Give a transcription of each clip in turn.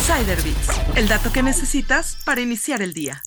Insider el dato que necesitas para iniciar el día.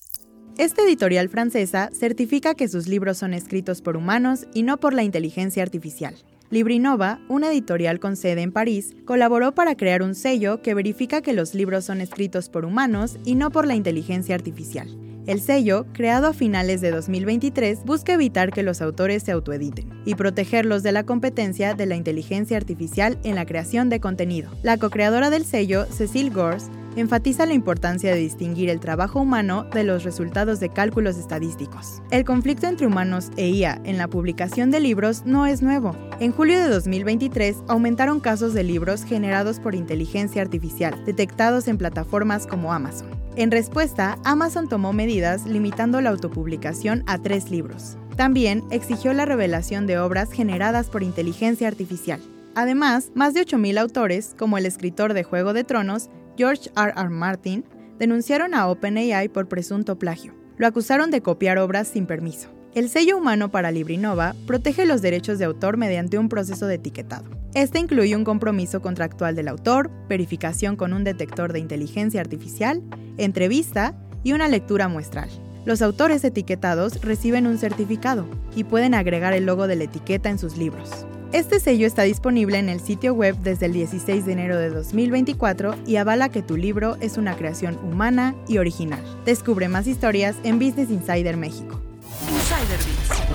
Esta editorial francesa certifica que sus libros son escritos por humanos y no por la inteligencia artificial. Librinova, una editorial con sede en París, colaboró para crear un sello que verifica que los libros son escritos por humanos y no por la inteligencia artificial. El sello, creado a finales de 2023, busca evitar que los autores se autoediten y protegerlos de la competencia de la inteligencia artificial en la creación de contenido. La co-creadora del sello, Cecile Gors, enfatiza la importancia de distinguir el trabajo humano de los resultados de cálculos estadísticos. El conflicto entre humanos e IA en la publicación de libros no es nuevo. En julio de 2023 aumentaron casos de libros generados por inteligencia artificial, detectados en plataformas como Amazon. En respuesta, Amazon tomó medidas limitando la autopublicación a tres libros. También exigió la revelación de obras generadas por inteligencia artificial. Además, más de 8.000 autores, como el escritor de Juego de Tronos, George R. R. Martin, denunciaron a OpenAI por presunto plagio. Lo acusaron de copiar obras sin permiso. El sello humano para Librinova protege los derechos de autor mediante un proceso de etiquetado. Este incluye un compromiso contractual del autor, verificación con un detector de inteligencia artificial, entrevista y una lectura muestral. Los autores etiquetados reciben un certificado y pueden agregar el logo de la etiqueta en sus libros. Este sello está disponible en el sitio web desde el 16 de enero de 2024 y avala que tu libro es una creación humana y original. Descubre más historias en Business Insider México. Insider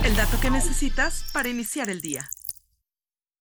el dato que necesitas para iniciar el día.